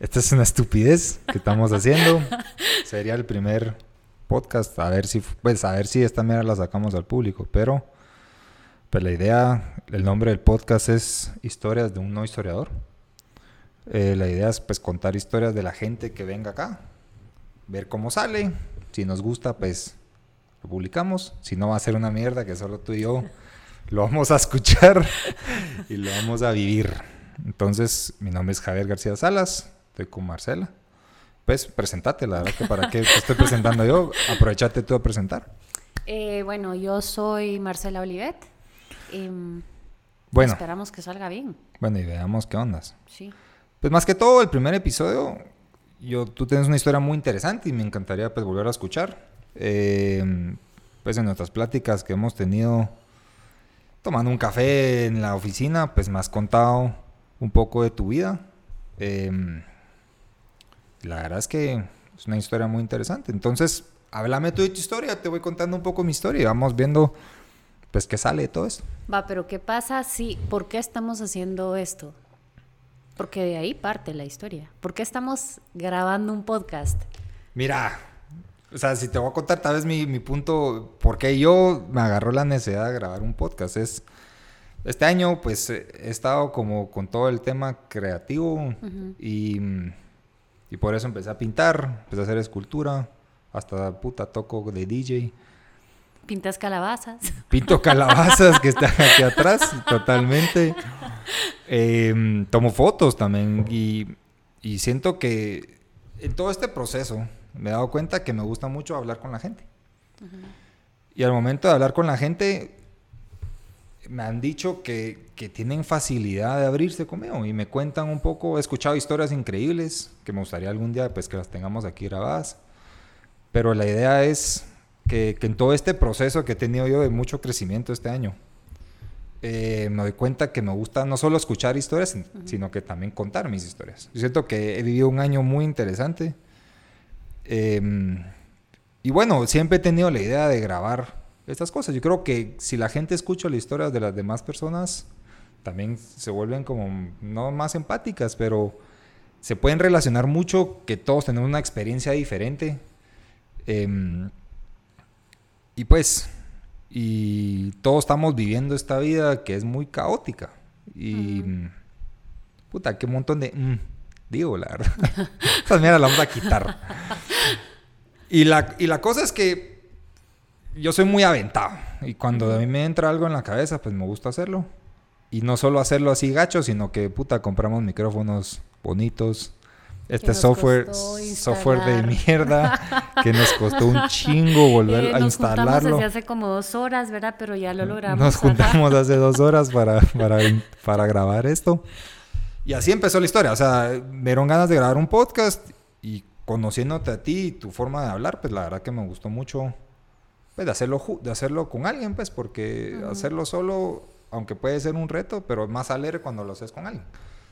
Esta es una estupidez que estamos haciendo. Sería el primer podcast, a ver si, pues, a ver si esta mierda la sacamos al público, pero pues la idea, el nombre del podcast es Historias de un no historiador. Eh, la idea es pues contar historias de la gente que venga acá, ver cómo sale, si nos gusta pues lo publicamos, si no va a ser una mierda que solo tú y yo lo vamos a escuchar y lo vamos a vivir. Entonces, mi nombre es Javier García Salas, estoy con Marcela. Pues presentate, la verdad que para qué te estoy presentando yo, aprovechate tú a presentar. Eh, bueno, yo soy Marcela Olivet. Em, Bueno, Esperamos que salga bien. bueno, y veamos qué ondas. Sí. Pues más que todo, el primer episodio, yo, tú tienes una historia muy interesante y me encantaría pues volver a escuchar. Eh, pues en nuestras pláticas que hemos tenido tomando un café en la oficina, pues me has contado un poco de tu vida. Eh, la verdad es que es una historia muy interesante. Entonces, háblame tú de tu historia, te voy contando un poco mi historia y vamos viendo pues qué sale de todo esto. Va, pero ¿qué pasa si, por qué estamos haciendo esto? Porque de ahí parte la historia. ¿Por qué estamos grabando un podcast? Mira, o sea, si te voy a contar tal vez mi, mi punto, por qué yo me agarró la necesidad de grabar un podcast, es, este año pues eh, he estado como con todo el tema creativo y, y por eso empecé a pintar, empecé a hacer escultura, hasta puta toco de DJ. Pintas calabazas. Pinto calabazas que están aquí atrás, totalmente. Eh, tomo fotos también y, y siento que en todo este proceso me he dado cuenta que me gusta mucho hablar con la gente. Y al momento de hablar con la gente, me han dicho que, que tienen facilidad de abrirse conmigo y me cuentan un poco, he escuchado historias increíbles que me gustaría algún día pues que las tengamos aquí grabadas. Pero la idea es que, que en todo este proceso que he tenido yo de mucho crecimiento este año, eh, me doy cuenta que me gusta no solo escuchar historias, sino que también contar mis historias. Yo siento que he vivido un año muy interesante. Eh, y bueno, siempre he tenido la idea de grabar estas cosas. Yo creo que si la gente escucha las historias de las demás personas, también se vuelven como, no más empáticas, pero se pueden relacionar mucho, que todos tenemos una experiencia diferente. Em, y pues, y todos estamos viviendo esta vida que es muy caótica. Y, puta, qué montón de... mm, digo, la verdad. Esas mierdas las vamos a quitar. Y la, y la cosa es que yo soy muy aventado. Y cuando a mí me entra algo en la cabeza, pues me gusta hacerlo. Y no solo hacerlo así gacho, sino que, puta, compramos micrófonos bonitos. Este software, software de mierda, que nos costó un chingo volver Eh, a nos juntamos instalarlo. desde hace como dos horas, ¿verdad? Pero ya lo logramos. Nos juntamos hace dos horas para, para, para grabar esto. Y así empezó la historia. O sea, me dieron ganas de grabar un podcast y conociéndote a ti y tu forma de hablar, pues la verdad que me gustó mucho pues, de, hacerlo, de hacerlo con alguien, pues, porque hacerlo solo, aunque puede ser un reto, pero es más alegre cuando lo haces con alguien.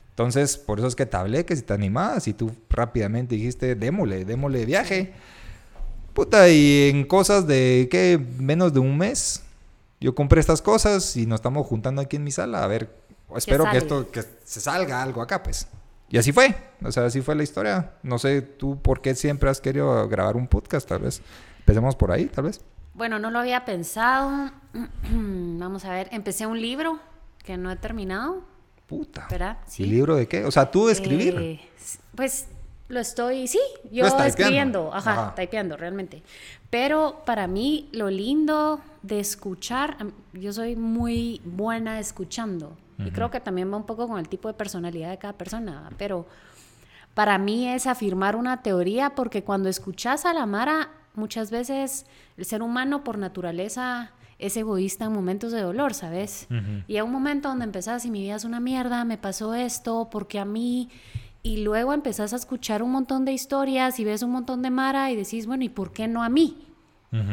Entonces, por eso es que te hablé, que si te animabas y tú rápidamente dijiste, démosle, démosle viaje. Puta, y en cosas de, ¿qué? Menos de un mes, yo compré estas cosas y nos estamos juntando aquí en mi sala. A ver, espero que esto, que se salga algo acá, pues. Y así fue. O sea, así fue la historia. No sé tú por qué siempre has querido grabar un podcast, tal vez. Empecemos por ahí, tal vez. Bueno, no lo había pensado. Vamos a ver, empecé un libro que no he terminado, Puta. ¿verdad? ¿Y libro de qué? O sea, tú de escribir. Eh, pues lo estoy, sí, yo estás escribiendo, ajá, Ajá. typeando realmente. Pero para mí lo lindo de escuchar, yo soy muy buena escuchando. Y creo que también va un poco con el tipo de personalidad de cada persona, pero para mí es afirmar una teoría porque cuando escuchas a la Mara, muchas veces el ser humano por naturaleza es egoísta en momentos de dolor, ¿sabes? Y a un momento donde empezás y mi vida es una mierda, me pasó esto, porque a mí... Y luego empezás a escuchar un montón de historias y ves un montón de Mara y decís, bueno, ¿y por qué no a mí?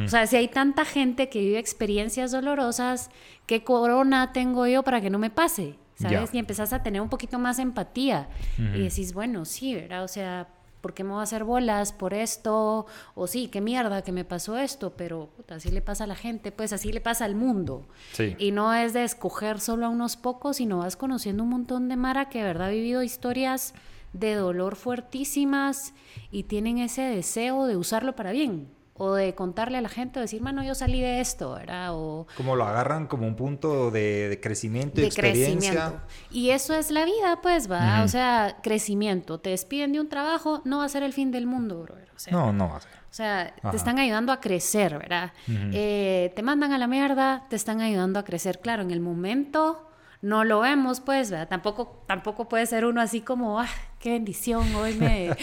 O sea, si hay tanta gente que vive experiencias dolorosas, ¿qué corona tengo yo para que no me pase? ¿Sabes? Ya. Y empezás a tener un poquito más empatía. Y decís, bueno, sí, ¿verdad? O sea, ¿por qué me voy a hacer bolas por esto? O sí, qué mierda que me pasó esto, pero puta, así le pasa a la gente, pues así le pasa al mundo. Sí. Y no es de escoger solo a unos pocos, sino vas conociendo un montón de Mara que de verdad ha vivido historias de dolor fuertísimas y tienen ese deseo de usarlo para bien o de contarle a la gente o decir, mano, yo salí de esto, ¿verdad? O Como lo agarran como un punto de, de crecimiento y de experiencia. crecimiento. Y eso es la vida, pues, va. O sea, crecimiento. Te despiden de un trabajo, no va a ser el fin del mundo, brother. O sea, No, no va a ser. o sea, Ajá. te están ayudando a crecer, ¿verdad? Eh, te mandan a la mierda, te están ayudando a crecer. Claro, en el momento no lo vemos, pues, ¿verdad? Tampoco, tampoco puede ser uno así como, ah, qué bendición, hoy me,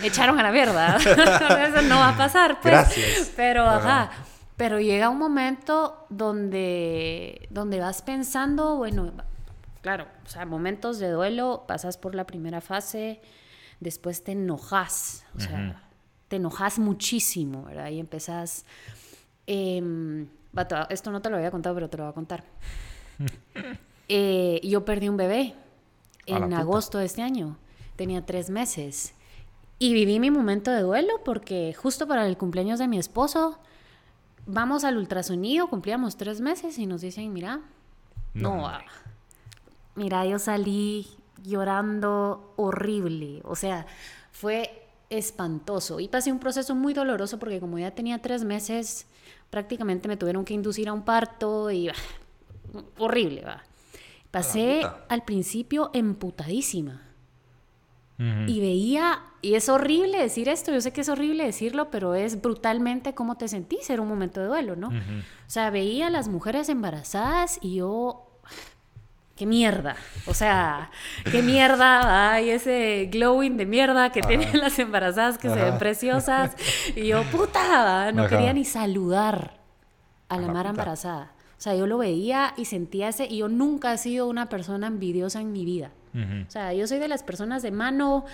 me echaron a la mierda. Eso no va a pasar, pues. Gracias. Pero, Ajá. ajá. Pero llega un momento donde, donde vas pensando, bueno, claro, o sea, momentos de duelo, pasas por la primera fase, después te enojas, o sea, te enojas muchísimo, ¿verdad? Y empezás... em, esto no te lo había contado, pero te lo voy a contar. Eh, yo perdí un bebé en agosto de este año. Tenía tres meses. Y viví mi momento de duelo porque justo para el cumpleaños de mi esposo, vamos al ultrasonido, cumplíamos tres meses y nos dicen, mira, No, no, ah, mira, yo salí llorando horrible. O sea, fue espantoso. Y pasé un proceso muy doloroso porque como ya tenía tres meses, prácticamente me tuvieron que inducir a un parto y bah, horrible, va. Pasé al principio emputadísima. Y veía, y es horrible decir esto, yo sé que es horrible decirlo, pero es brutalmente cómo te sentís, era un momento de duelo, ¿no? O sea, veía a las mujeres embarazadas y yo, qué mierda, o sea, qué mierda, hay ese glowing de mierda que Ajá. tienen las embarazadas que se ven preciosas, y yo, puta, no Ajá. quería ni saludar a A la la Mara puta. embarazada. O sea, yo lo veía y sentía ese, y yo nunca he sido una persona envidiosa en mi vida. O sea, yo soy de las personas de mano,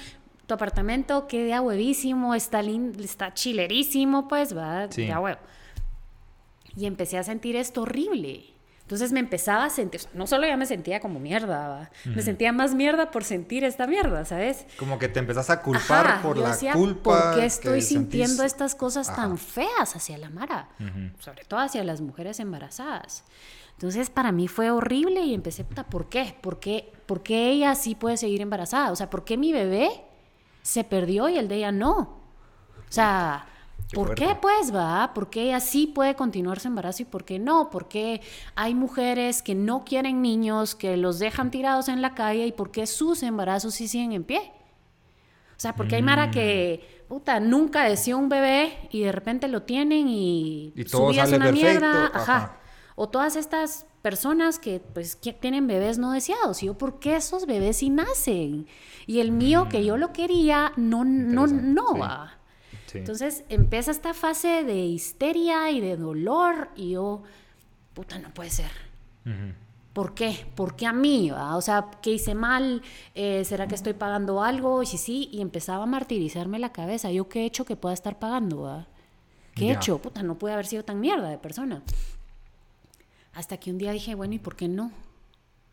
tu apartamento queda huevísimo, está, lin- está chilerísimo, pues va, Sí. ya huevo. Y empecé a sentir esto horrible. Entonces me empezaba a sentir, no solo ya me sentía como mierda, me sentía más mierda por sentir esta mierda, ¿sabes? Como que te empezás a culpar Ajá, por yo la decía, culpa. ¿Por qué estoy sintiendo sentís? estas cosas Ajá. tan feas hacia la Mara? Sobre todo hacia las mujeres embarazadas. Entonces, para mí fue horrible y empecé, ¿por qué? ¿Por qué, ¿Por qué ella sí puede seguir embarazada? O sea, ¿por qué mi bebé se perdió y el de ella no? O sea, ¿por fuerte. qué pues va? ¿Por qué ella sí puede continuar su embarazo y por qué no? ¿Por qué hay mujeres que no quieren niños, que los dejan tirados en la calle y por qué sus embarazos sí siguen en pie? O sea, porque hay Mara que, puta, nunca deseó un bebé y de repente lo tienen y, Y su vida es una perfecto, mierda. ajá. Ajá. O todas estas personas que, pues, que tienen bebés no deseados. Y yo, ¿por qué esos bebés sí nacen? Y el mío, que yo lo quería, no, no, no va. Sí. Entonces empieza esta fase de histeria y de dolor y yo, puta, no puede ser. ¿Por qué? ¿Por qué a mí? va? O sea, ¿qué hice mal? Eh, ¿Será que estoy pagando algo? Y sí, sí, y empezaba a martirizarme la cabeza. ¿Yo qué he hecho que pueda estar pagando? va? ¿Qué he hecho? Puta, no puede haber sido tan mierda de persona. Hasta que un día dije, bueno, ¿y por qué no?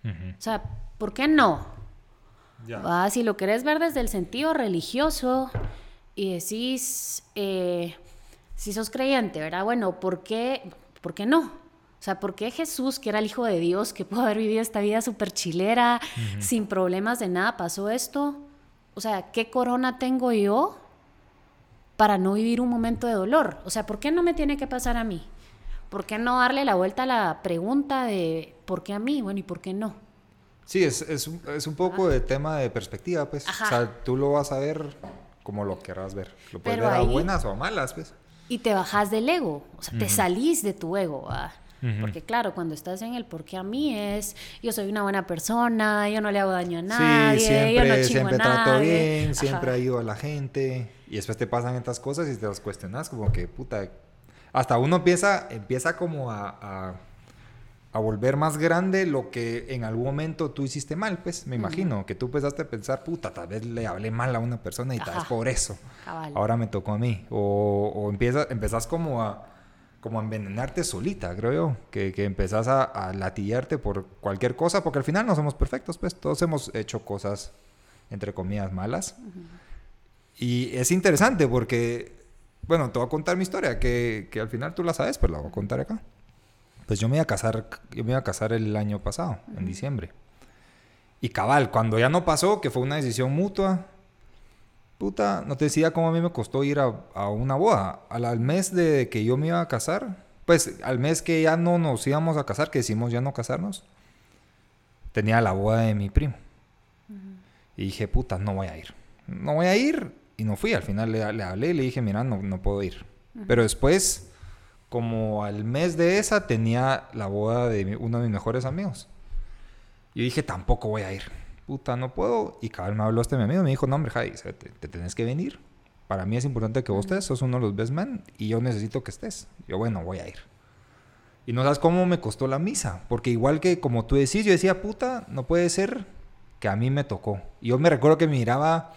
O sea, ¿por qué no? Ya. Ah, si lo querés ver desde el sentido religioso y decís, eh, si sos creyente, ¿verdad? Bueno, ¿por qué, ¿por qué no? O sea, ¿por qué Jesús, que era el Hijo de Dios, que pudo haber vivido esta vida súper chilera, sin problemas de nada, pasó esto? O sea, ¿qué corona tengo yo para no vivir un momento de dolor? O sea, ¿por qué no me tiene que pasar a mí? ¿Por qué no darle la vuelta a la pregunta de ¿por qué a mí? Bueno, ¿y por qué no? Sí, es, es, un, es un poco de tema de perspectiva, pues. Ajá. O sea, tú lo vas a ver como lo querrás ver. Lo puedes Pero ver a ahí- buenas o a malas, pues. y te bajas del ego, o sea, te salís de tu ego. Ujú. Porque claro, cuando estás en el porque a mí es, yo soy una buena persona, yo no le hago daño a nadie, sí, yo siempre, no chingo siempre a trato nadie. bien, siempre Ajá. ayudo a la gente. Y después te pasan estas cosas y te las cuestionas como que, puta... Hasta uno empieza, empieza como a, a, a volver más grande lo que en algún momento tú hiciste mal, pues, me imagino. Que tú empezaste a pensar, puta, tal vez le hablé mal a una persona y tal vez por eso. Cabal. Ahora me tocó a mí. O, o empieza, empezás como a, como a envenenarte solita, creo yo. Que, que empezás a, a latillarte por cualquier cosa, porque al final no somos perfectos, pues todos hemos hecho cosas, entre comillas, malas. Y es interesante porque, bueno, te voy a contar mi historia, que, que al final tú la sabes, pero la voy a contar acá. Pues yo me iba a casar, yo me iba a casar el año pasado, en diciembre. Y cabal, cuando ya no pasó, que fue una decisión mutua, puta, no te decía cómo a mí me costó ir a, a una boda. Al, al, mes de que yo me iba a casar, pues al mes que ya no nos íbamos a casar, que decimos ya no casarnos, tenía la boda de mi primo. Uh -huh. Y dije, puta, no voy a ir. No voy a ir. Y no fui. Al final le, le hablé y le dije, mira, no, no puedo ir. Uh -huh. Pero después, como al mes de esa, tenía la boda de uno de mis mejores amigos. Y dije, tampoco voy a ir. Puta, no puedo. Y cabal me habló este mi amigo me dijo, no, hombre, Jai, te, te tenés que venir. Para mí es importante que vos estés, sos uno de los best men y yo necesito que estés. Yo, bueno, voy a ir. Y no sabes cómo me costó la misa, porque igual que como tú decís, yo decía, puta, no puede ser que a mí me tocó. Y yo me recuerdo que miraba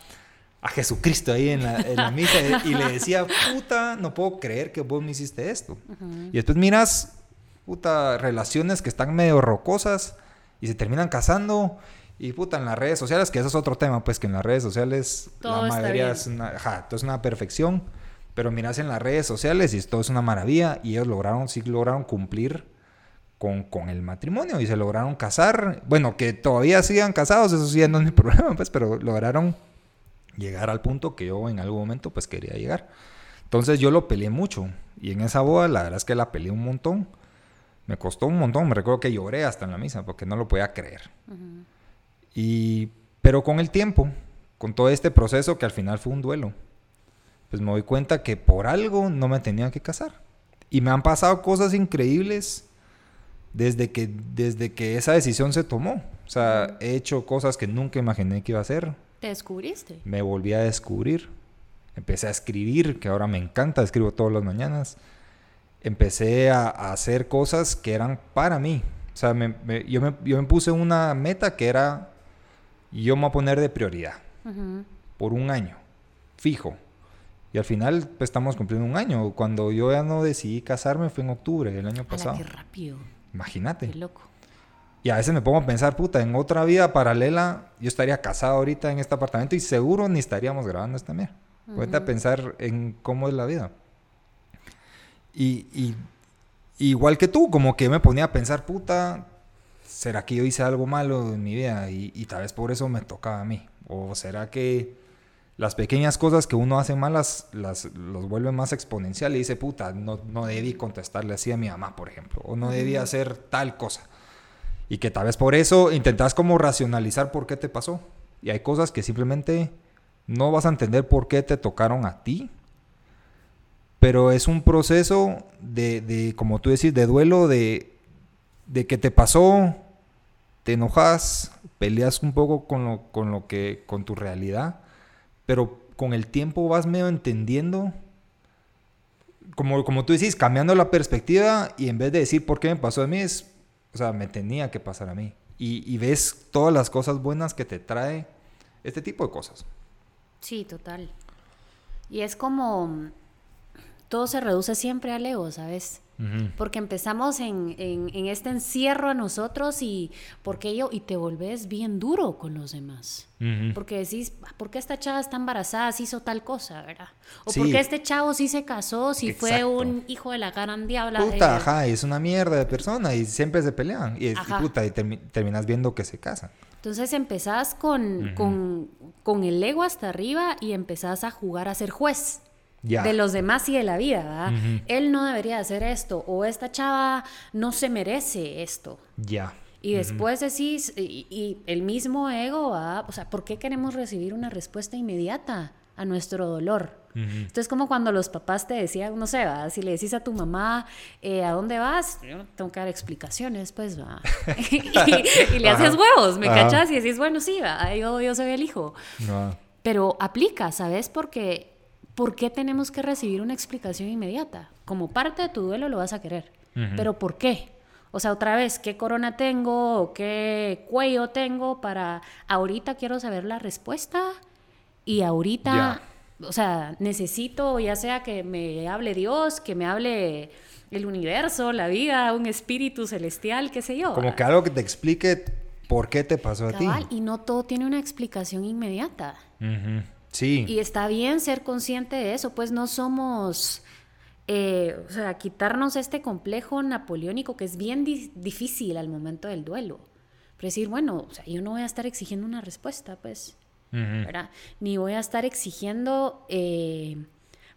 a Jesucristo ahí en la, en la misa y le decía, puta, no puedo creer que vos me hiciste esto. Uh -huh. Y después miras, puta, relaciones que están medio rocosas y se terminan casando. Y puta, en las redes sociales, que eso es otro tema, pues que en las redes sociales todo la mayoría es una, todo es una perfección. Pero miras en las redes sociales y todo es una maravilla. Y ellos lograron, sí lograron cumplir con, con, el matrimonio y se lograron casar. Bueno, que todavía sigan casados, eso sí no es mi problema, pues, pero lograron llegar al punto que yo en algún momento pues quería llegar. Entonces yo lo peleé mucho. Y en esa boda, la verdad es que la peleé un montón. Me costó un montón. Me recuerdo que lloré hasta en la misa porque no lo podía creer. Uh -huh. Y, pero con el tiempo, con todo este proceso que al final fue un duelo, pues me doy cuenta que por algo no me tenía que casar. Y me han pasado cosas increíbles desde que, desde que esa decisión se tomó. O sea, he hecho cosas que nunca imaginé que iba a hacer. ¿Te descubriste? Me volví a descubrir. Empecé a escribir, que ahora me encanta, escribo todas las mañanas. Empecé a, a hacer cosas que eran para mí. O sea, me, me, yo, me, yo me puse una meta que era, yo me voy a poner de prioridad. Uh -huh. Por un año, fijo. Y al final pues, estamos cumpliendo un año. Cuando yo ya no decidí casarme fue en octubre del año pasado. qué rápido. Imagínate. Qué loco. Y a veces me pongo a pensar, puta, en otra vida paralela yo estaría casado ahorita en este apartamento y seguro ni estaríamos grabando esta mierda. Uh -huh. a pensar en cómo es la vida. Y, y, igual que tú, como que me ponía a pensar, puta, ¿será que yo hice algo malo en mi vida? Y, y tal vez por eso me tocaba a mí. ¿O será que las pequeñas cosas que uno hace malas las, los vuelve más exponencial y dice, puta, no, no debí contestarle así a mi mamá, por ejemplo, o no debí hacer tal cosa. Y que tal vez por eso intentas como racionalizar por qué te pasó. Y hay cosas que simplemente no vas a entender por qué te tocaron a ti. Pero es un proceso de, de como tú decís, de duelo, de, de que te pasó, te enojas, peleas un poco con lo, con lo que, con tu realidad pero con el tiempo vas medio entendiendo, como, como tú decís, cambiando la perspectiva y en vez de decir por qué me pasó a mí, es, o sea, me tenía que pasar a mí. Y, y ves todas las cosas buenas que te trae este tipo de cosas. Sí, total. Y es como, todo se reduce siempre al ego, ¿sabes? Porque empezamos en, en, en, este encierro a nosotros y porque ello y te volvés bien duro con los demás. Uh -huh. Porque decís, ¿por qué esta chava está embarazada si hizo tal cosa, verdad? O sí. ¿por qué este chavo sí se casó si Exacto. fue un hijo de la gran diabla? Puta, ajá, es una mierda de persona y siempre se pelean. Y, es, y puta, y termi terminas viendo que se casan. Entonces empezás con, uh -huh. con, con el ego hasta arriba y empezás a jugar a ser juez. Yeah. de los demás y de la vida, ¿verdad? Uh -huh. Él no debería hacer esto, o esta chava no se merece esto. Ya. Yeah. Y después uh -huh. decís, y, y, el mismo ego, ¿verdad? O sea, ¿por qué queremos recibir una respuesta inmediata a nuestro dolor? Uh -huh. Entonces, como cuando los papás te decían, no sé, ¿va? si le decís a tu mamá, eh, ¿a dónde vas? Yo tengo que dar explicaciones, pues, va. y, y, le haces huevos, ¿me cachas? Y decís, bueno, sí, va, yo, yo soy el hijo. Pero aplica, ¿sabes? Porque ¿por qué tenemos que recibir una explicación inmediata? Como parte de tu duelo lo vas a querer, uh -huh. pero ¿por qué? O sea, otra vez, ¿qué corona tengo o qué cuello tengo para ahorita quiero saber la respuesta y ahorita, yeah. o sea, necesito ya sea que me hable Dios, que me hable el universo, la vida, un espíritu celestial, qué sé yo. Como que algo que te explique por qué te pasó Cabal, a ti. Y no todo tiene una explicación inmediata. Uh -huh. Sí. Y está bien ser consciente de eso, pues no somos, eh, o sea, quitarnos este complejo napoleónico que es bien difícil al momento del duelo. Pero decir, bueno, o sea, yo no voy a estar exigiendo una respuesta, pues, ¿verdad? Ni voy a estar exigiendo eh,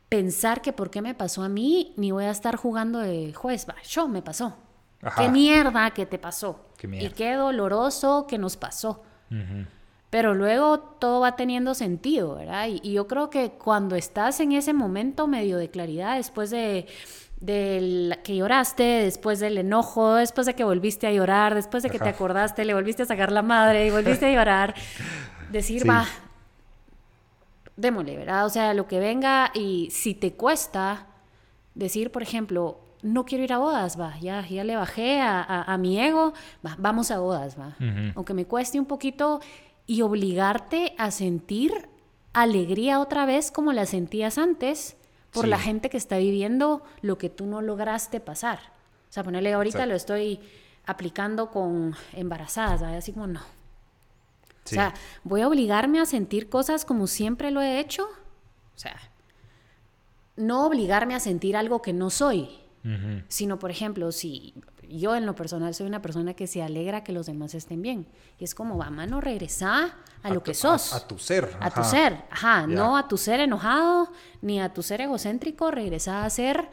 pensar que por qué me pasó a mí, ni voy a estar jugando de juez, va, yo me pasó. Qué mierda que te pasó. y qué doloroso que nos pasó. Pero luego todo va teniendo sentido, ¿verdad? Y, yo creo que cuando estás en ese momento medio de claridad, después de, que lloraste, después del enojo, después de que volviste a llorar, después de que te acordaste, le volviste a sacar la madre y volviste a llorar, decir, va, démosle, ¿verdad? O sea, lo que venga y si te cuesta decir, por ejemplo, no quiero ir a bodas, va, ya, ya le bajé a, mi ego, va, vamos a bodas, va. Aunque me cueste un poquito y obligarte a sentir alegría otra vez como la sentías antes por la gente que está viviendo lo que tú no lograste pasar. O sea, ponerle ahorita lo estoy aplicando con embarazadas, así como no. O sea, voy a obligarme a sentir cosas como siempre lo he hecho. O sea, no obligarme a sentir algo que no soy, sino, por ejemplo, si yo en lo personal soy una persona que se alegra que los demás estén bien. Y es como, va, mano, regresa a, lo que sos. A, tu ser. A tu ser, ajá. No a tu ser enojado, ni a tu ser egocéntrico, regresa a ser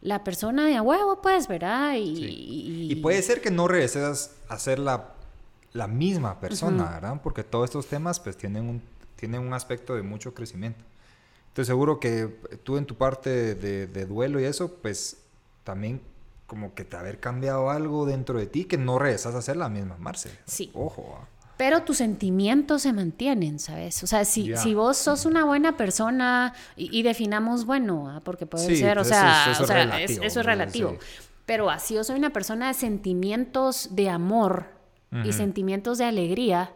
la persona de a huevo, pues, ¿verdad? Y, y, puede ser que no regreses a ser la, la misma persona, ¿verdad? Porque todos estos temas, pues, tienen un, tienen un aspecto de mucho crecimiento. Estoy seguro que tú en tu parte de, de duelo y eso, pues, también como que te haber cambiado algo dentro de ti que no regresas a ser la misma Marce. Sí. Ojo. Ah. Pero tus sentimientos se mantienen, ¿sabes? O sea, si, si vos sos una buena persona y, definamos bueno, ¿ah? porque puede ser, o sea, eso, es, relativo. Pero así yo soy una persona de sentimientos de amor y sentimientos de alegría,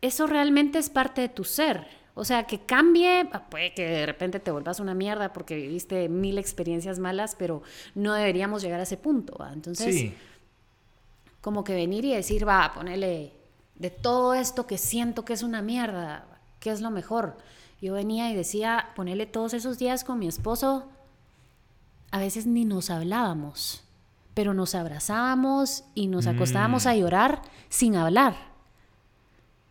eso realmente es parte de tu ser. O sea, que cambie, ah, puede que de repente te vuelvas una mierda porque viviste mil experiencias malas, pero no deberíamos llegar a ese punto. Entonces, como que venir y decir, va, ponerle de todo esto que siento que es una mierda, ¿qué es lo mejor? Yo venía y decía, ponerle todos esos días con mi esposo, a veces ni nos hablábamos, pero nos abrazábamos y nos acostábamos mm. a llorar sin hablar.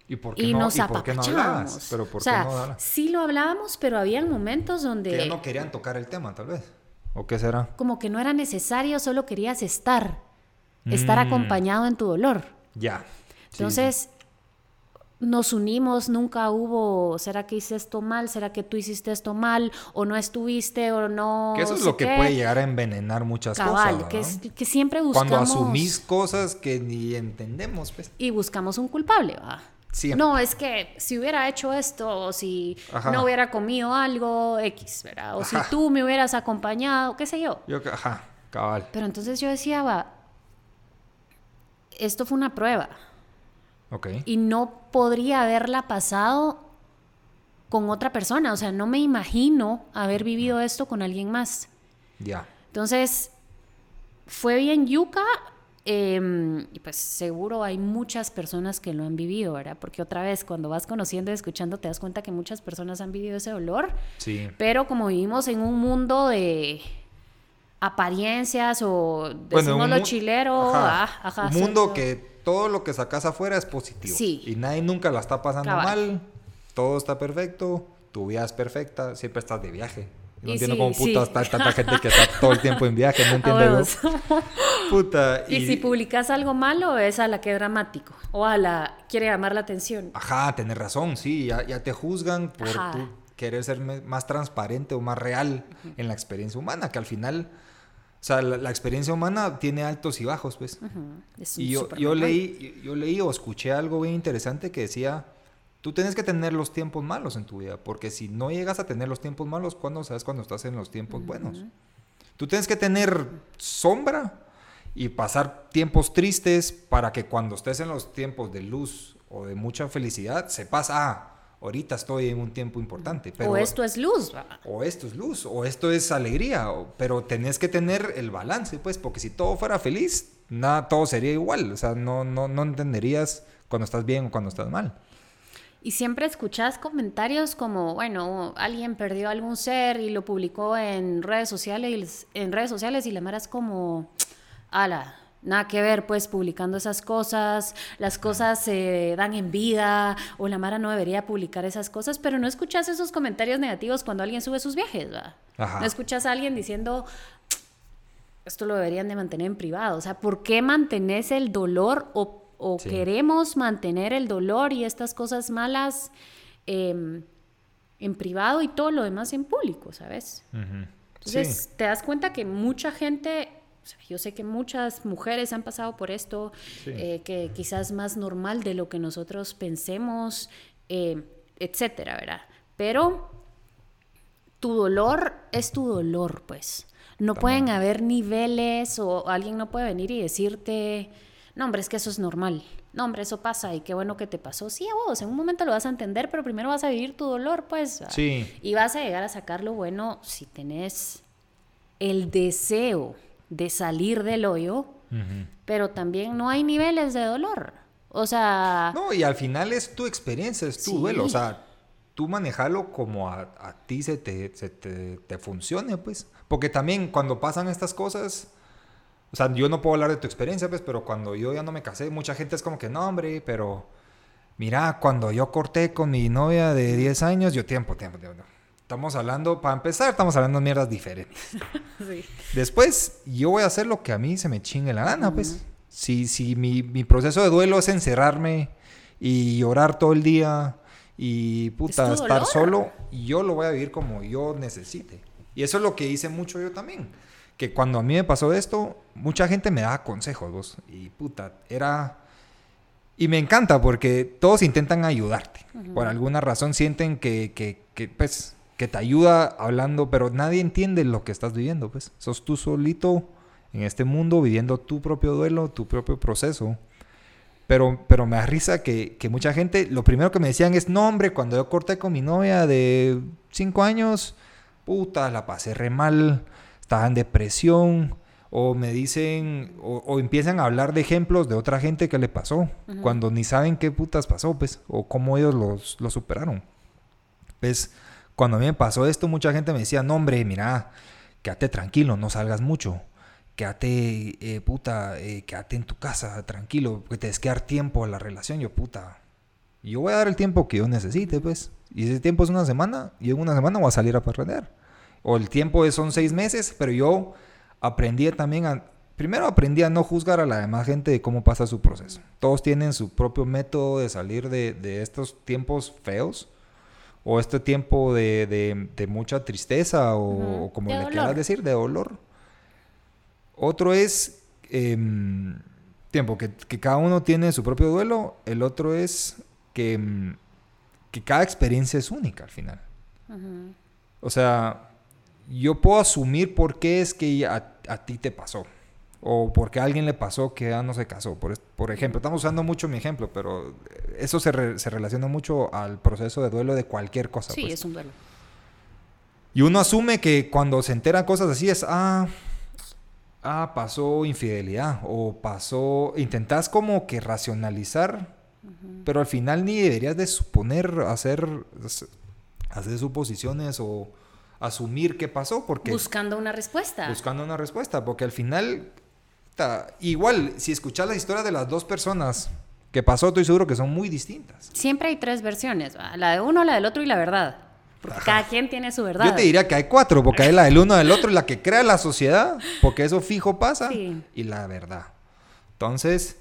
¿Y por qué, no, nos ¿y por qué no hablabas? ¿Pero por o sea, sí lo hablábamos, pero había momentos donde... Que no querían tocar el tema, tal vez. ¿O qué será? Como que no era necesario, solo querías estar. Estar mm. acompañado en tu dolor. Ya. Entonces, nos unimos, nunca hubo, ¿será que hice esto mal? ¿Será que tú hiciste esto mal? ¿O no estuviste? ¿O no? Que eso es lo que puede llegar a envenenar muchas cosas. Que, que siempre buscamos... Cuando asumís cosas que ni entendemos, pues. Y buscamos un culpable, ¿va? No, es que si hubiera hecho esto, o si no hubiera comido algo X, ¿verdad? O si tú me hubieras acompañado, qué sé yo. Yo, ajá, cabal. Pero entonces yo decía, va, esto fue una prueba. Ok. Y no podría haberla pasado con otra persona. O sea, no me imagino haber vivido esto con alguien más. Ya. Entonces, fue bien yuca Em, y pues seguro hay muchas personas que lo han vivido, ¿verdad? Porque otra vez, cuando vas conociendo y escuchando, te das cuenta que muchas personas han vivido ese dolor. Sí. Pero como vivimos en un mundo de apariencias o decimos lo chilero, un mundo que todo lo que sacas afuera es positivo. Sí. Y nadie nunca la está pasando mal, todo está perfecto, tu vida es perfecta, siempre estás de viaje. No entiendo cómo puta está tanta gente que está todo el tiempo en viaje, no entiendo. Puta. Y, si publicas algo malo, es a la que es dramático. O a la quiere llamar la atención. Ajá, tenés razón, sí. Ya, te juzgan por tu querer ser más transparente o más real en la experiencia humana, que al final. O sea, la, experiencia humana tiene altos y bajos, pues. y yo, yo leí, yo leí o escuché algo bien interesante que decía Tú tienes que tener los tiempos malos en tu vida, porque si no llegas a tener los tiempos malos, ¿cuándo sabes cuando estás en los tiempos buenos? Tú tienes que tener sombra y pasar tiempos tristes para que cuando estés en los tiempos de luz o de mucha felicidad, sepas, ah, ahorita estoy en un tiempo importante. Pero, o esto es luz. O esto es luz, o esto es alegría, pero tenés que tener el balance, pues, porque si todo fuera feliz, nada, todo sería igual, o sea, no, no, no entenderías cuando estás bien o cuando estás mal. Y siempre escuchas comentarios como, bueno, alguien perdió algún ser y lo publicó en redes sociales, en redes sociales y la mara es como, ala, nada que ver, pues, publicando esas cosas, las cosas se dan en vida, o la Mara no debería publicar esas cosas, pero no escuchas esos comentarios negativos cuando alguien sube sus viajes, ¿verdad? No escuchas a alguien diciendo, esto lo deberían de mantener en privado, o sea, ¿por qué mantenés el dolor o o queremos mantener el dolor y estas cosas malas em, en privado y todo lo demás en público, ¿sabes? Entonces, te das cuenta que mucha gente, yo sé que muchas mujeres han pasado por esto, eh, que quizás más normal de lo que nosotros pensemos, eh, etcétera, ¿verdad? Pero tu dolor es tu dolor, pues. No pueden haber niveles o alguien no puede venir y decirte, no, hombre, es que eso es normal. No, hombre, eso pasa y qué bueno que te pasó. Sí, a vos, en un momento lo vas a entender, pero primero vas a vivir tu dolor, pues. Sí. Y vas a llegar a sacar lo bueno si tenés el deseo de salir del hoyo, pero también no hay niveles de dolor. O sea... No, y al final es tu experiencia, es tu duelo. O sea, tú manejalo como a, ti se, te, se te, te funcione, pues. Porque también cuando pasan estas cosas o sea, yo no puedo hablar de tu experiencia, pues, pero cuando yo ya no me casé, mucha gente es como que, no, hombre, pero mira, cuando yo corté con mi novia de 10 años, yo tiempo, tiempo, tiempo. Estamos hablando, para empezar, estamos hablando de mierdas diferentes. sí. Después, yo voy a hacer lo que a mí se me chingue la gana, pues. Si, si mi, mi, proceso de duelo es encerrarme y llorar todo el día y puta, estar solo, yo lo voy a vivir como yo necesite. Y eso es lo que hice mucho yo también que cuando a mí me pasó esto, mucha gente me daba consejos, vos. Y puta, era... Y me encanta porque todos intentan ayudarte. Por alguna razón sienten que, que, que, pues, que te ayuda hablando, pero nadie entiende lo que estás viviendo, pues. Sos tú solito en este mundo viviendo tu propio duelo, tu propio proceso. Pero, pero me da risa que, que mucha gente, lo primero que me decían es, no hombre, cuando yo corté con mi novia de cinco años, puta, la pasé re mal estaba en depresión, o me dicen, o, empiezan a hablar de ejemplos de otra gente que le pasó, cuando ni saben qué putas pasó, pues, o cómo ellos los, lo superaron. Pues, cuando a mí me pasó esto, mucha gente me decía, no, hombre, mira, quédate tranquilo, no salgas mucho. Quédate, eh, puta, eh, quédate en tu casa, tranquilo, porque te des que dar tiempo a la relación. Yo, puta, yo voy a dar el tiempo que yo necesite, pues. Y ese tiempo es una semana, y en una semana voy a salir a perder o el tiempo son seis meses, pero yo aprendí también a, primero aprendí a no juzgar a la demás gente de cómo pasa su proceso. Todos tienen su propio método de salir de, estos tiempos feos o este tiempo de, mucha tristeza o, como le quieras decir, de dolor. Otro es em, tiempo, que, cada uno tiene su propio duelo. El otro es que, em, que cada experiencia es única al final. O sea, yo puedo asumir por qué es que a, ti te pasó. O porque a alguien le pasó que ya no se casó. Por, por ejemplo, estamos usando mucho mi ejemplo, pero eso se, se, relaciona mucho al proceso de duelo de cualquier cosa. Sí, pues. es un duelo. Y uno asume que cuando se enteran cosas así es, ah, ah, pasó infidelidad. O pasó, intentás como que racionalizar, pero al final ni deberías de suponer, hacer, hacer suposiciones o asumir qué pasó porque... Buscando una respuesta. Buscando una respuesta, porque al final, igual, si escuchas la historia de las dos personas que pasó, estoy seguro que son muy distintas. Siempre hay tres versiones, la de uno, la del otro y la verdad. Porque cada quien tiene su verdad. Yo te diría que hay cuatro, porque hay la del uno, del otro y la que crea la sociedad, porque eso fijo pasa, y la verdad. Entonces,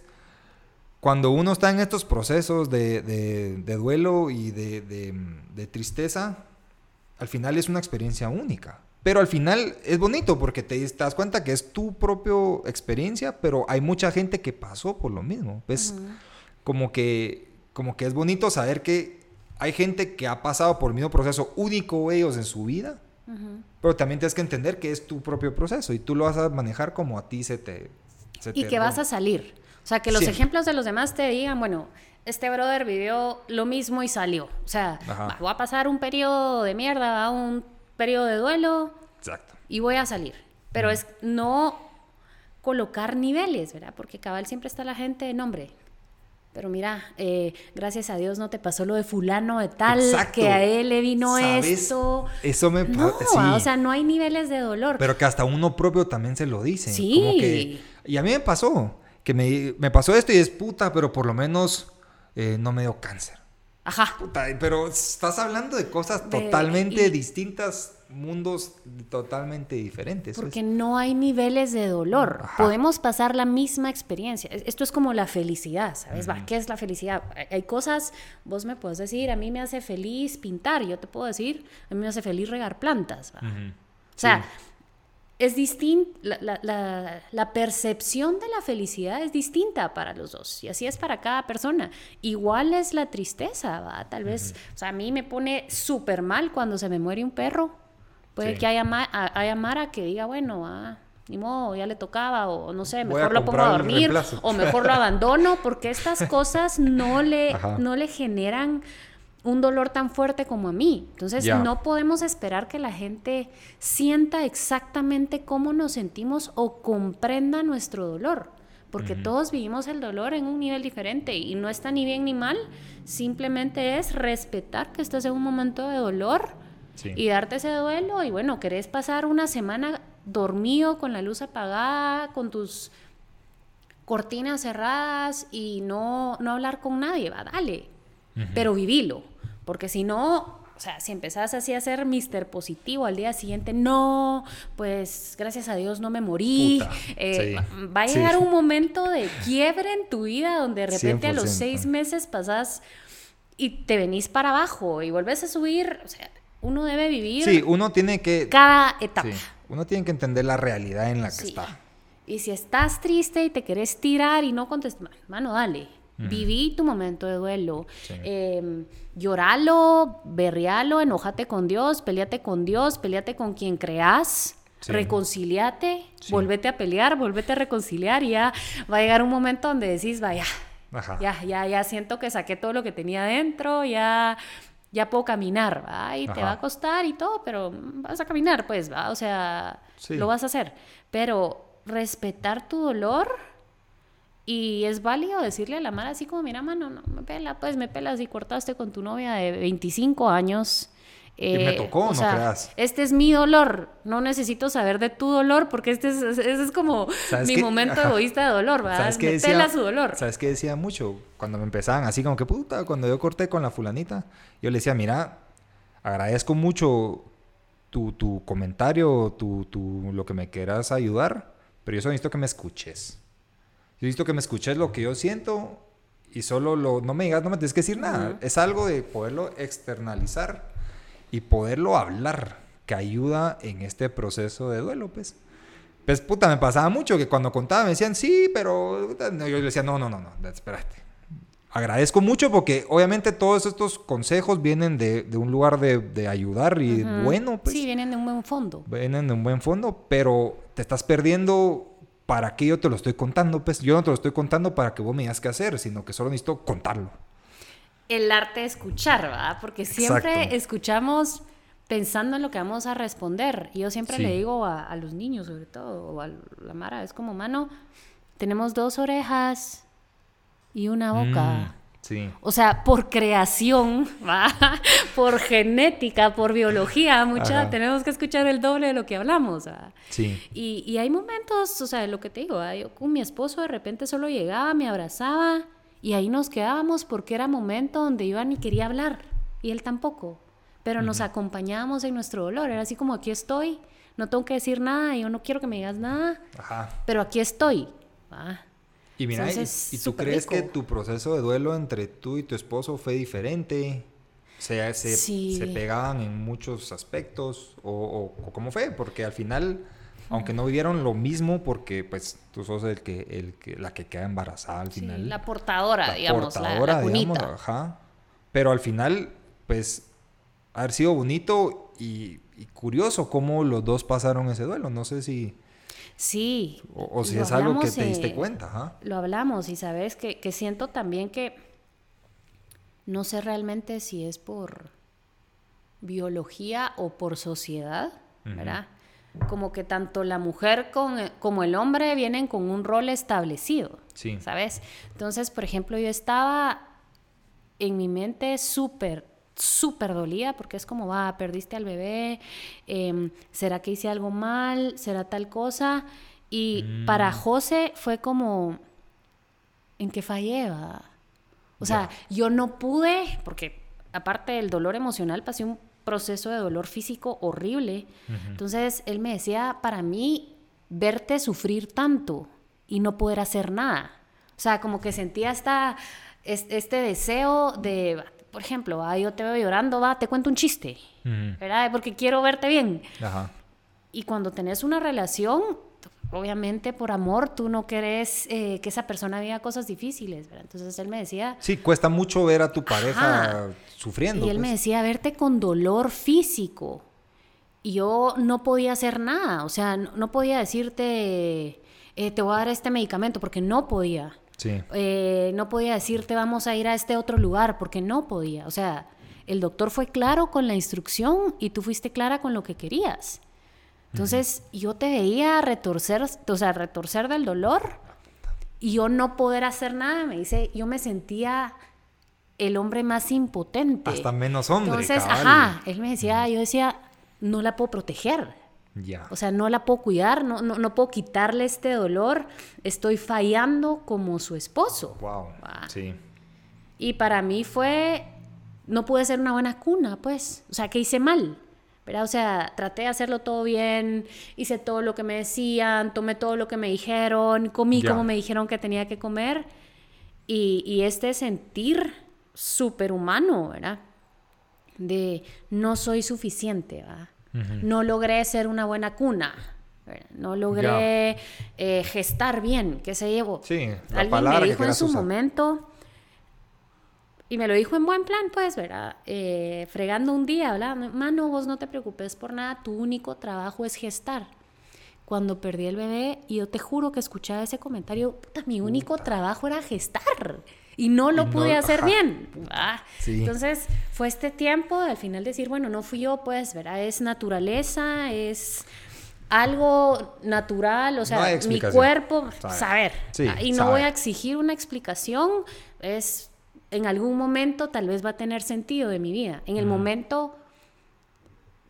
cuando uno está en estos procesos de, de, duelo y de, de tristeza, al final es una experiencia única. Pero al final es bonito porque te, das cuenta que es tu propia experiencia, pero hay mucha gente que pasó por lo mismo. ¿Ves? como, que, como que es bonito saber que hay gente que ha pasado por el mismo proceso único ellos en su vida, pero también tienes que entender que es tu propio proceso y tú lo vas a manejar como a ti se te... y que vas a salir. O sea, que los ejemplos de los demás te digan, bueno, este brother vivió lo mismo y salió. O sea, voy a pasar un periodo de mierda, un periodo de duelo. Exacto. Y voy a salir. Pero es no colocar niveles, ¿verdad? Porque cabal siempre está la gente, nombre, pero mira, eh, gracias a Dios no te pasó lo de fulano de tal, que a él le vino esto. Eso me no, O sea, no hay niveles de dolor. Pero que hasta uno propio también se lo dice. Sí. y a mí me pasó, que me, me, pasó esto y es puta, pero por lo menos eh, no me dio cáncer. Ajá. Puta, pero estás hablando de cosas totalmente distintas mundos totalmente diferentes. Porque no hay niveles de dolor. Podemos pasar la misma experiencia. Esto es como la felicidad, ¿sabes? ¿Qué es la felicidad? Hay cosas, vos me puedes decir, a mí me hace feliz pintar, yo te puedo decir, a mí me hace feliz regar plantas. O sea, es distinto, la, percepción de la felicidad es distinta para los dos y así es para cada persona. Igual es la tristeza, ¿va? Tal vez, o sea, a mí me pone súper mal cuando se me muere un perro. Puede que haya, haya Mara que diga, bueno, ah, ni modo, ya le tocaba, o no sé, mejor lo pongo a dormir, o mejor lo abandono, porque estas cosas no le, no le generan un dolor tan fuerte como a mí. Entonces, no podemos esperar que la gente sienta exactamente cómo nos sentimos o comprenda nuestro dolor, porque todos vivimos el dolor en un nivel diferente y no está ni bien ni mal, simplemente es respetar que estás en un momento de dolor y darte ese duelo y bueno, querés pasar una semana dormido con la luz apagada, con tus cortinas cerradas y no, no hablar con nadie, va, dale, pero vivilo, porque si no, o sea, si empezás así a ser mister positivo al día siguiente, no, pues gracias a Dios no me morí. Eh, va a llegar un momento de quiebre en tu vida donde de repente a los seis meses pasás y te venís para abajo y volvés a subir. O sea, uno debe vivir. Sí, uno tiene que. Cada etapa. uno tiene que entender la realidad en la que está. Y si estás triste y te querés tirar y no contestas, mano, dale. Viví tu momento de duelo. Eh, lloralo, berrialo, enójate con Dios, peleate con Dios, peleate con quien creas. Reconciliate, volvete a pelear, volvete a reconciliar y ya va a llegar un momento donde decís, vaya, ya, ya, ya siento que saqué todo lo que tenía adentro, ya ya puedo caminar, ¿va? Y te va a costar y todo, pero vas a caminar, pues, ¿va? O sea, lo vas a hacer. Pero respetar tu dolor y es válido decirle a la mar así como, mira, mano, no me pela, pues me pelas y cortaste con tu novia de 25 años y me eh, tocó, no creas. Este es mi dolor. No necesito saber de tu dolor porque este es, ese es como mi momento egoísta de dolor, ¿verdad? ¿Sabes qué decía, su dolor. ¿Sabes qué decía mucho? Cuando me empezaban así como que puta, cuando yo corté con la fulanita, yo le decía, mira, agradezco mucho tu, tu comentario, tu, tu, lo que me quieras ayudar, pero yo solo necesito que me escuches. Yo necesito que me escuches lo que yo siento y solo lo, no me digas, no me tienes que decir nada. Es algo de poderlo externalizar y poderlo hablar, que ayuda en este proceso de duelo, pues. Pues puta, me pasaba mucho que cuando contaba me decían, sí, pero yo le decía, no, no, no, no, espérate. Agradezco mucho porque obviamente todos estos consejos vienen de, un lugar de, ayudar y bueno, pues. Sí, vienen de un buen fondo. Vienen de un buen fondo, pero te estás perdiendo para qué yo te lo estoy contando, pues. Yo no te lo estoy contando para que vos me digas qué hacer, sino que solo necesito contarlo el arte de escuchar, ¿verdad? Porque siempre escuchamos pensando en lo que vamos a responder. Y yo siempre le digo a, los niños, sobre todo, o a la Mara, es como, mano, tenemos dos orejas y una boca. Mm, sí. O sea, por creación, por genética, por biología, mucha, tenemos que escuchar el doble de lo que hablamos. Sí. Y, y, hay momentos, o sea, lo que te digo, yo con mi esposo de repente solo llegaba, me abrazaba y ahí nos quedábamos porque era momento donde yo ni quería hablar y él tampoco. Pero nos acompañábamos en nuestro dolor. Era así como aquí estoy, no tengo que decir nada, yo no quiero que me digas nada, pero aquí estoy. Y mira, ¿y, tú crees que tu proceso de duelo entre tú y tu esposo fue diferente? ¿Se, se, se pegaban en muchos aspectos? ¿O, o cómo fue? Porque al final aunque no vivieron lo mismo porque pues tú sos el que, el que la que queda embarazada al final. la portadora, digamos, portadora, la, digamos, ajá. Pero al final, pues, haber sido bonito y, curioso cómo los dos pasaron ese duelo. No sé si... Sí. O, si es algo que te diste cuenta. Ajá. Lo hablamos y sabes que, que siento también que no sé realmente si es por biología o por sociedad, ¿verdad? como que tanto la mujer con, como el hombre vienen con un rol establecido, Sí. ¿sabes? Entonces, por ejemplo, yo estaba en mi mente súper, súper dolida porque es como, va, perdiste al bebé, em, ¿será que hice algo mal? ¿Será tal cosa? Y Mm. para José fue como, ¿en qué fallé? va? O sea, yo no pude, porque aparte del dolor emocional, pasé un proceso de dolor físico horrible. Entonces, él me decía, para mí, verte sufrir tanto y no poder hacer nada. O sea, como que sentía esta, es- este deseo de, por ejemplo, ah, yo te veo llorando, va, te cuento un chiste. ¿verdad? Porque quiero verte bien. Ajá. Y cuando tenés una relación, obviamente por amor, tú no querés eh, que esa persona viva cosas difíciles, ¿verdad? Entonces él me decía, Sí, cuesta mucho ver a tu pareja Ajá. sufriendo. y él me pues. decía, verte con dolor físico. Y yo no podía hacer nada, o sea, no, no podía decirte, eh, te voy a dar este medicamento, porque no podía. Sí. Eh, no podía decirte, vamos a ir a este otro lugar, porque no podía. O sea, el doctor fue claro con la instrucción y tú fuiste clara con lo que querías. Entonces, yo te veía retorcer, o sea, retorcer del dolor y yo no poder hacer nada. Me dice, yo me sentía el hombre más impotente. Hasta menos hombre. Entonces, cabal. ajá, él me decía, yo decía, no la puedo proteger. Ya. O sea, no la puedo cuidar, no, no, no puedo quitarle este dolor. Estoy fallando como su esposo. wow. Ah. Sí. Y para mí fue, no pude ser una buena cuna, pues. O sea, que hice mal. ¿verdad? O sea, traté de hacerlo todo bien, hice todo lo que me decían, tomé todo lo que me dijeron, comí como me dijeron que tenía que comer. Y, y este sentir superhumano, ¿verdad? De no soy suficiente, ¿verdad? No logré ser una buena cuna. ¿verdad? No logré eh, gestar bien, qué sé yo. Sí, la Alguien palabra me que dijo en su usar. momento, y me lo dijo en buen plan, pues, ¿verdad? Eh, fregando un día, hablaba, mano, vos no te preocupes por nada, tu único trabajo es gestar. Cuando perdí el bebé, y yo te juro que escuchaba ese comentario, puta, mi único trabajo era gestar. Y no lo Y no- pude hacer ajá. bien. Ah, Sí. Entonces, fue este tiempo de al final decir, bueno, no fui yo, pues, ¿verdad? Es naturaleza, es algo natural, o sea, mi cuerpo, Saber. saber. Sí, Ah, y no saber. voy a exigir una explicación, es en algún momento tal vez va a tener sentido de mi vida, en el momento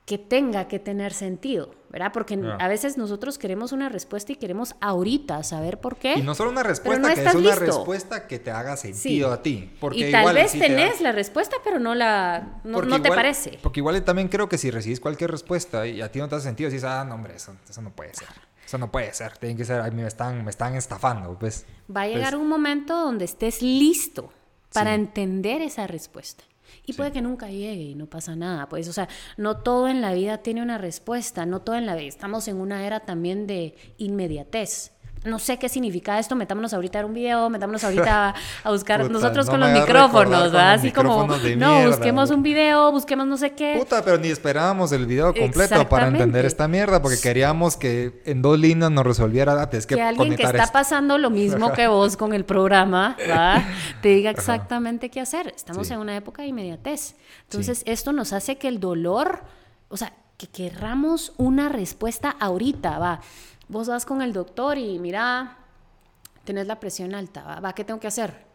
que tenga que tener sentido, ¿verdad? Porque a veces nosotros queremos una respuesta y queremos ahorita saber por qué. Y no solo una respuesta, no que es una listo. respuesta que te haga sentido a ti. Porque y tal igual vez te da- tenés la respuesta, pero no la no, te igual- parece. Porque igual también creo que si recibes cualquier respuesta y a ti no te hace sentido, dices, ah, no, hombre, eso, eso no puede ser. Eso no puede ser. Tiene que ser, ay, me están, me están estafando, pues. Va a llegar Pues, un momento donde estés listo para Sí. entender esa respuesta. Y puede que nunca llegue y no pasa nada, pues, o sea, no todo en la vida tiene una respuesta, no todo en la vida. Estamos en una era también de inmediatez. No sé qué significa esto, metámonos ahorita a ver un video, metámonos ahorita a, a buscar Puta, nosotros no con los micrófonos, ¿verdad? Así como, no, mierda, busquemos un video, busquemos no sé qué. Puta, pero ni esperábamos el video completo para entender esta mierda, porque queríamos que en dos líneas nos resolviera, ah, que, que alguien que está esto. pasando lo mismo que vos con el programa, ¿va? te diga exactamente qué hacer. Estamos Sí. en una época de inmediatez. Entonces, esto nos hace que el dolor, o sea, que querramos una respuesta ahorita, va. Vos vas con el doctor y mira, tenés la presión alta, va, va ¿qué tengo que hacer?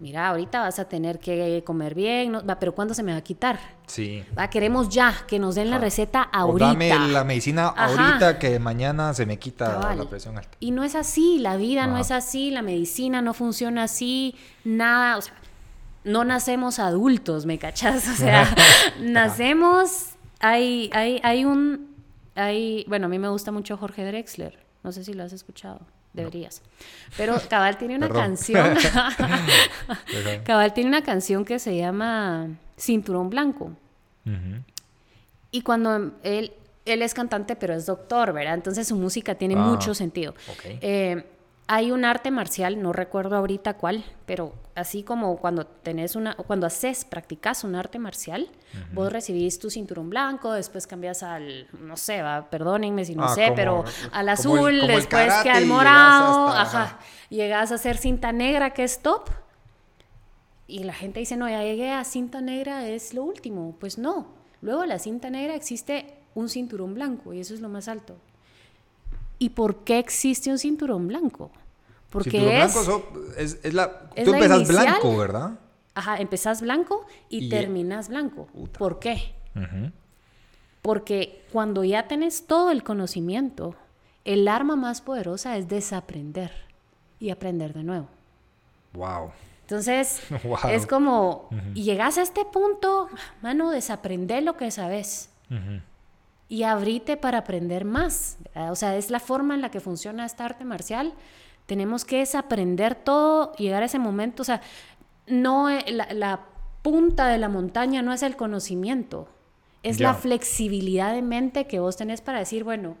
Mira, ahorita vas a tener que comer bien, ¿no? va, pero ¿cuándo se me va a quitar? Sí. Va, queremos ya, que nos den la Ajá. receta O ahorita. dame la medicina Ajá. ahorita que mañana se me quita Cabal. la presión alta. Y no es así, la vida no es así, la medicina no funciona así, nada, o sea, no nacemos adultos, ¿me cachas? O sea, nacemos, hay, hay, hay un, hay, bueno, a mí me gusta mucho Jorge Drexler, no sé si lo has escuchado, deberías, pero Cabal tiene una Perdón. canción. Cabal tiene una canción que se llama Cinturón Blanco. Y cuando él, él es cantante, pero es doctor, ¿verdad? Entonces su música tiene Ah, mucho sentido. Eh, hay un arte marcial, no recuerdo ahorita cuál, pero así como cuando tenés una, cuando haces, practicas un arte marcial, vos recibís tu cinturón blanco, después cambias al, no sé, va, perdónenme si no Ah, sé, como- pero al como el- azul, como después que al y llegas morado, hasta- ajá, llegas a hacer cinta negra que es top. Y la gente dice, no, ya llegué a cinta negra, es lo último. Pues no. Luego la cinta negra existe un cinturón blanco y eso es lo más alto. ¿Y por qué existe un cinturón blanco? Porque cinturón es, blanco es, es, la... es Tú la empezás inicial. blanco, ¿verdad? Ajá, empezás blanco y, Y- terminas blanco. Puta. ¿Por qué? Porque cuando ya tenés todo el conocimiento, el arma más poderosa es desaprender y aprender de nuevo. Wow. Entonces, Wow. es como, y llegas a este punto, mano, desaprender lo que sabes Ujú. Y abrite para aprender más. ¿verdad? O sea, es la forma en la que funciona esta arte marcial. Tenemos que desaprender todo, llegar a ese momento. O sea, no e- la, la punta de la montaña no es el conocimiento, es la flexibilidad de mente que vos tenés para decir, bueno,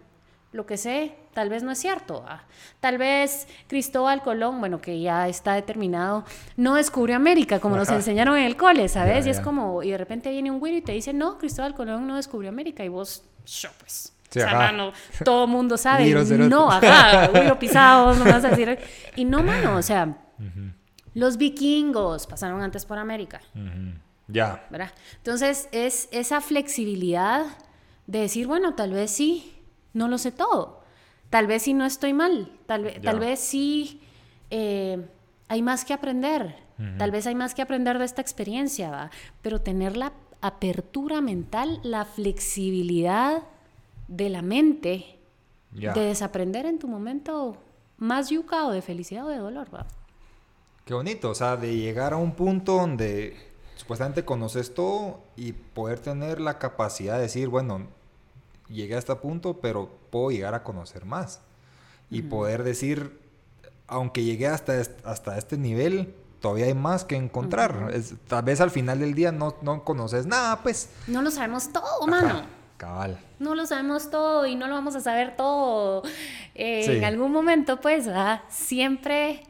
lo que sé tal vez no es cierto. ah. Tal vez Cristóbal Colón, bueno, que ya está determinado, no descubrió América como nos enseñaron en el cole, ¿sabes? Ya, y es como, y de repente viene un güiro y te dice, no, Cristóbal Colón no descubrió América y vos, yo pues. Sí, o sea, ajá. mano, todo mundo sabe. No, ajá, güiro pisado, no vas a decir. Y no, mano, o sea, los vikingos pasaron antes por América. Ya. Entonces es esa flexibilidad de decir, bueno, tal vez sí, no lo sé todo, tal vez sí no estoy mal, tal, ve- tal vez sí eh, hay más que aprender, tal vez hay más que aprender de esta experiencia, ¿va? pero tener la apertura mental, la flexibilidad de la mente, de desaprender en tu momento más yuca o de felicidad o de dolor. ¿va? Qué bonito, o sea, de llegar a un punto donde supuestamente conoces todo y poder tener la capacidad de decir, bueno, llegué a este punto, pero puedo llegar a conocer más. Y poder decir, aunque llegué hasta, est- hasta este nivel, todavía hay más que encontrar. Es- tal vez al final del día no, no conoces nada, pues. No lo sabemos todo, Ajá, mano. Cabal. no lo sabemos todo y no lo vamos a saber todo eh, Sí. en algún momento, pues, ¿verdad? Siempre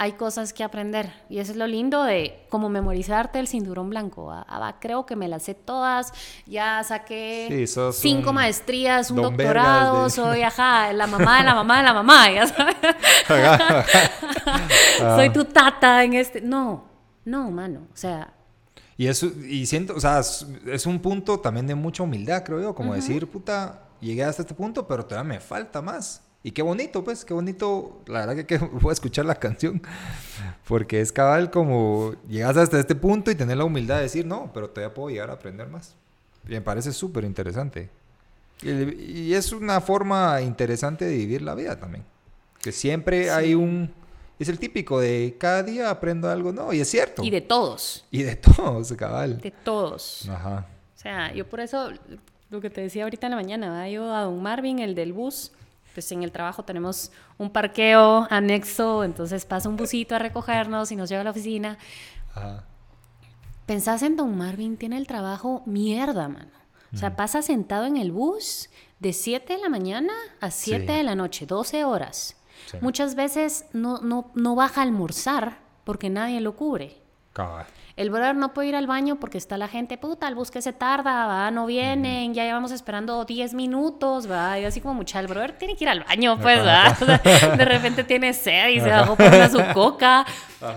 hay cosas que aprender y eso es lo lindo de como memorizarte el cinturón blanco. Ah, va, creo que me las sé todas, ya saqué Sí, cinco un maestrías, un doctorado, de- soy, ajá, la mamá de la mamá de la mamá, ya sabes. Ah. soy tu tata en este... No, no, mano, o sea... Y eso, y siento, o sea, es, es un punto también de mucha humildad, creo yo, como decir, puta, llegué hasta este punto, pero todavía me falta más. Y qué bonito, pues, qué bonito, la verdad que, que voy a escuchar la canción, porque es cabal como llegas hasta este punto y tener la humildad de decir, no, pero todavía puedo llegar a aprender más. Y me parece súper interesante. Y, y es una forma interesante de vivir la vida también. Que siempre hay un... Es el típico de cada día aprendo algo, no, y es cierto. Y de todos, Y de todos, cabal. de todos. Ajá. O sea, yo por eso, lo que te decía ahorita en la mañana, ¿verdad? yo a don Marvin, el del bus, pues en el trabajo tenemos un parqueo anexo, entonces pasa un busito a recogernos y nos lleva a la oficina. Ajá. Pensás en don Marvin, tiene el trabajo mierda, mano. O sea, pasa sentado en el bus de 7 de la mañana a 7 Sí. de la noche, 12 horas. Sí. Muchas veces no, no, no baja a almorzar porque nadie lo cubre. Cabal. El brother no puede ir al baño porque está la gente, puta, el bus que se tarda, va, no vienen, ya llevamos esperando 10 minutos, va, y así como mucha, el brother tiene que ir al baño, pues, va, O sea, de repente tiene sed y se bajó por una su coca,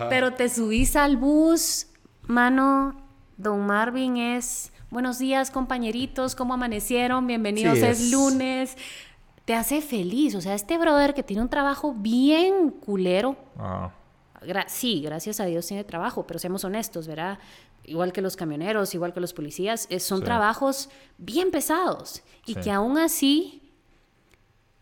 pero te subís al bus, mano, don Marvin es, buenos días compañeritos, ¿cómo amanecieron? Bienvenidos, Sí, es es- lunes. Te hace feliz, o sea, este brother que tiene un trabajo bien culero, Ah, Gra- sí, gracias a Dios tiene trabajo, pero seamos honestos, ¿verdad? Igual que los camioneros, igual que los policías, es- son Sí. trabajos bien pesados y Sí. que aún así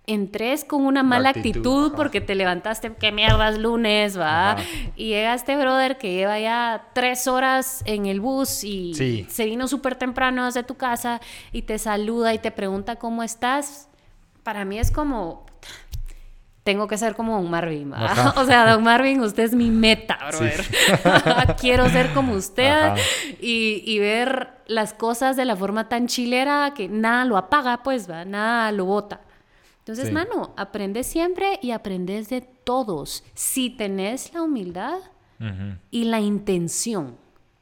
entres con una mala actitud, porque te levantaste, qué mierdas lunes, va. Ajá. Y llega este brother que lleva ya tres horas en el bus y Sí. se vino súper temprano desde tu casa y te saluda y te pregunta cómo estás. Para mí es como, tengo que ser como Don Marvin. O sea, Don Marvin, usted es mi meta, brother. Quiero ser como usted y, y ver las cosas de la forma tan chilera que nada lo apaga, pues, ¿va? Nada lo bota. Entonces, Sí. mano, aprendes siempre y aprendes de todos. Si tenés la humildad y la intención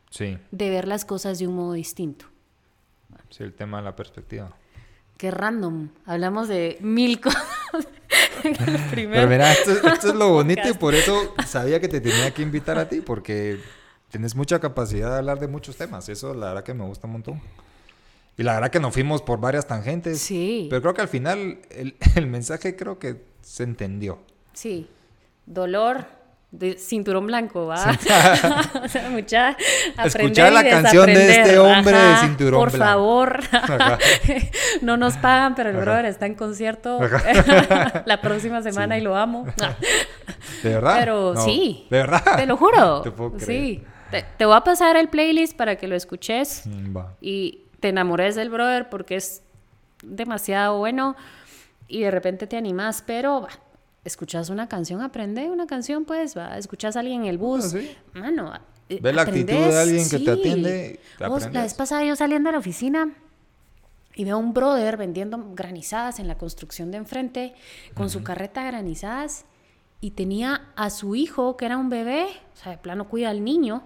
Sí, de ver las cosas de un modo distinto. sí, el tema de la perspectiva. Qué random. Hablamos de mil cosas. Pero mira, esto, esto es lo bonito y por eso sabía que te tenía que invitar a ti, porque tienes mucha capacidad de hablar de muchos temas. Eso la verdad que me gusta un montón. Y la verdad que nos fuimos por varias tangentes. Sí. Pero creo que al final el, el mensaje creo que se entendió. Sí. Dolor, de cinturón blanco, ¿va? o sea, mucha Escuchar la canción de este hombre de cinturón por blanco. favor. Ajá. no nos pagan, pero el Ajá. brother está en concierto la próxima semana Sí. y lo amo. ¿De verdad? Pero No, sí. ¿De verdad? Te lo juro. Te puedo creer. sí. Te, te voy a pasar el playlist para que lo escuches Mm, va. y te enamores del brother porque es demasiado bueno y de repente te animas, pero va, escuchas una canción, aprende una canción, pues, va, escuchas a alguien en el bus, Ah, sí. mano, eh, Ve la actitud de aprendes, alguien que te atiende, te Vos, la vez pasada yo saliendo de la oficina y veo a un brother vendiendo granizadas en la construcción de enfrente con su carreta de granizadas y tenía a su hijo, que era un bebé, o sea, de plano cuida al niño,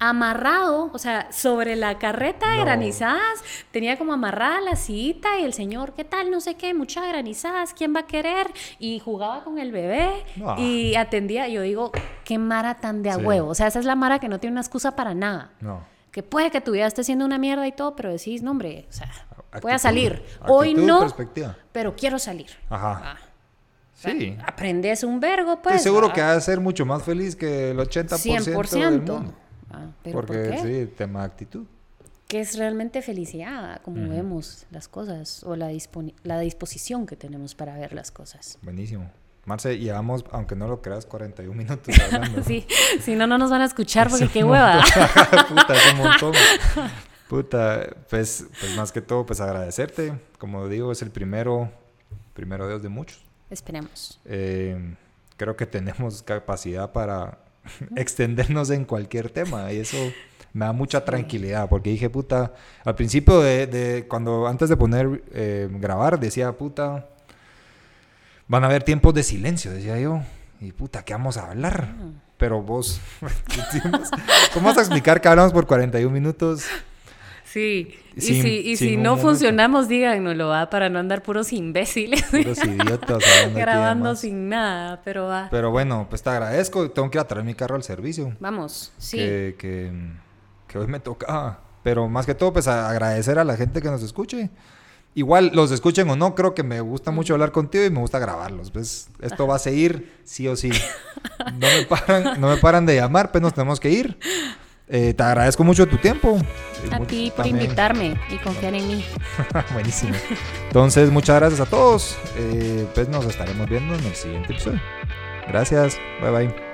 amarrado, o sea, sobre la carreta de No. granizadas, tenía como amarrada la sillita y el señor, ¿qué tal? No sé qué, muchas granizadas, ¿quién va a querer? Y jugaba con el bebé Ah. y atendía, yo digo, qué mara tan de a Sí. huevo, o sea, esa es la mara que no tiene una excusa para nada. No. Que puede que tu vida esté siendo una mierda y todo, pero decís, no, hombre, o sea, voy a Actitud, salir. Hoy no, pero quiero salir. Ajá. Ah, Sí. Aprendes un vergo, pues. Estoy seguro ah, que va a ser mucho más feliz que el 80% del mundo. Ah, ¿Pero Porque por qué? sí, tema de actitud. ¿Qué es realmente felicidad? Como vemos las cosas o la, la disposición que tenemos para ver las cosas. Buenísimo. Marce, llevamos, aunque no lo creas, 41 minutos hablando. Sí, si no, no nos van a escuchar porque Es qué hueva. Puta, es un montón. Puta, pues, pues más que todo, pues agradecerte. Como digo, es el primero, primero Dios de muchos. Esperemos. Eh, creo que tenemos capacidad para extendernos en cualquier tema. Y eso me da mucha tranquilidad porque dije, puta, al principio de, de- cuando antes de poner eh, grabar decía, puta, van a haber tiempos de silencio, decía yo, y puta, ¿qué vamos a hablar? Pero vos, ¿cómo vas a explicar que hablamos por 41 minutos? Sí, y si, y si no momento. funcionamos, díganoslo, va, para no andar puros imbéciles Puros idiotas grabando sin nada, pero va. Pero bueno, pues te agradezco, tengo que ir a traer mi carro al servicio. Vamos, sí. que, que, que hoy me tocaba. Pero más que todo, pues a- agradecer a la gente que nos escuche. Igual, los escuchen o no, creo que me gusta mucho hablar contigo y me gusta grabarlos. Pues esto va a seguir sí o sí. No me paran, no me paran de llamar, pues nos tenemos que ir. Eh, te agradezco mucho tu tiempo. A ti por también- invitarme y confiar en mí. Buenísimo. Entonces, muchas gracias a todos. Eh, pues nos estaremos viendo en el siguiente episodio. Gracias. Bye bye.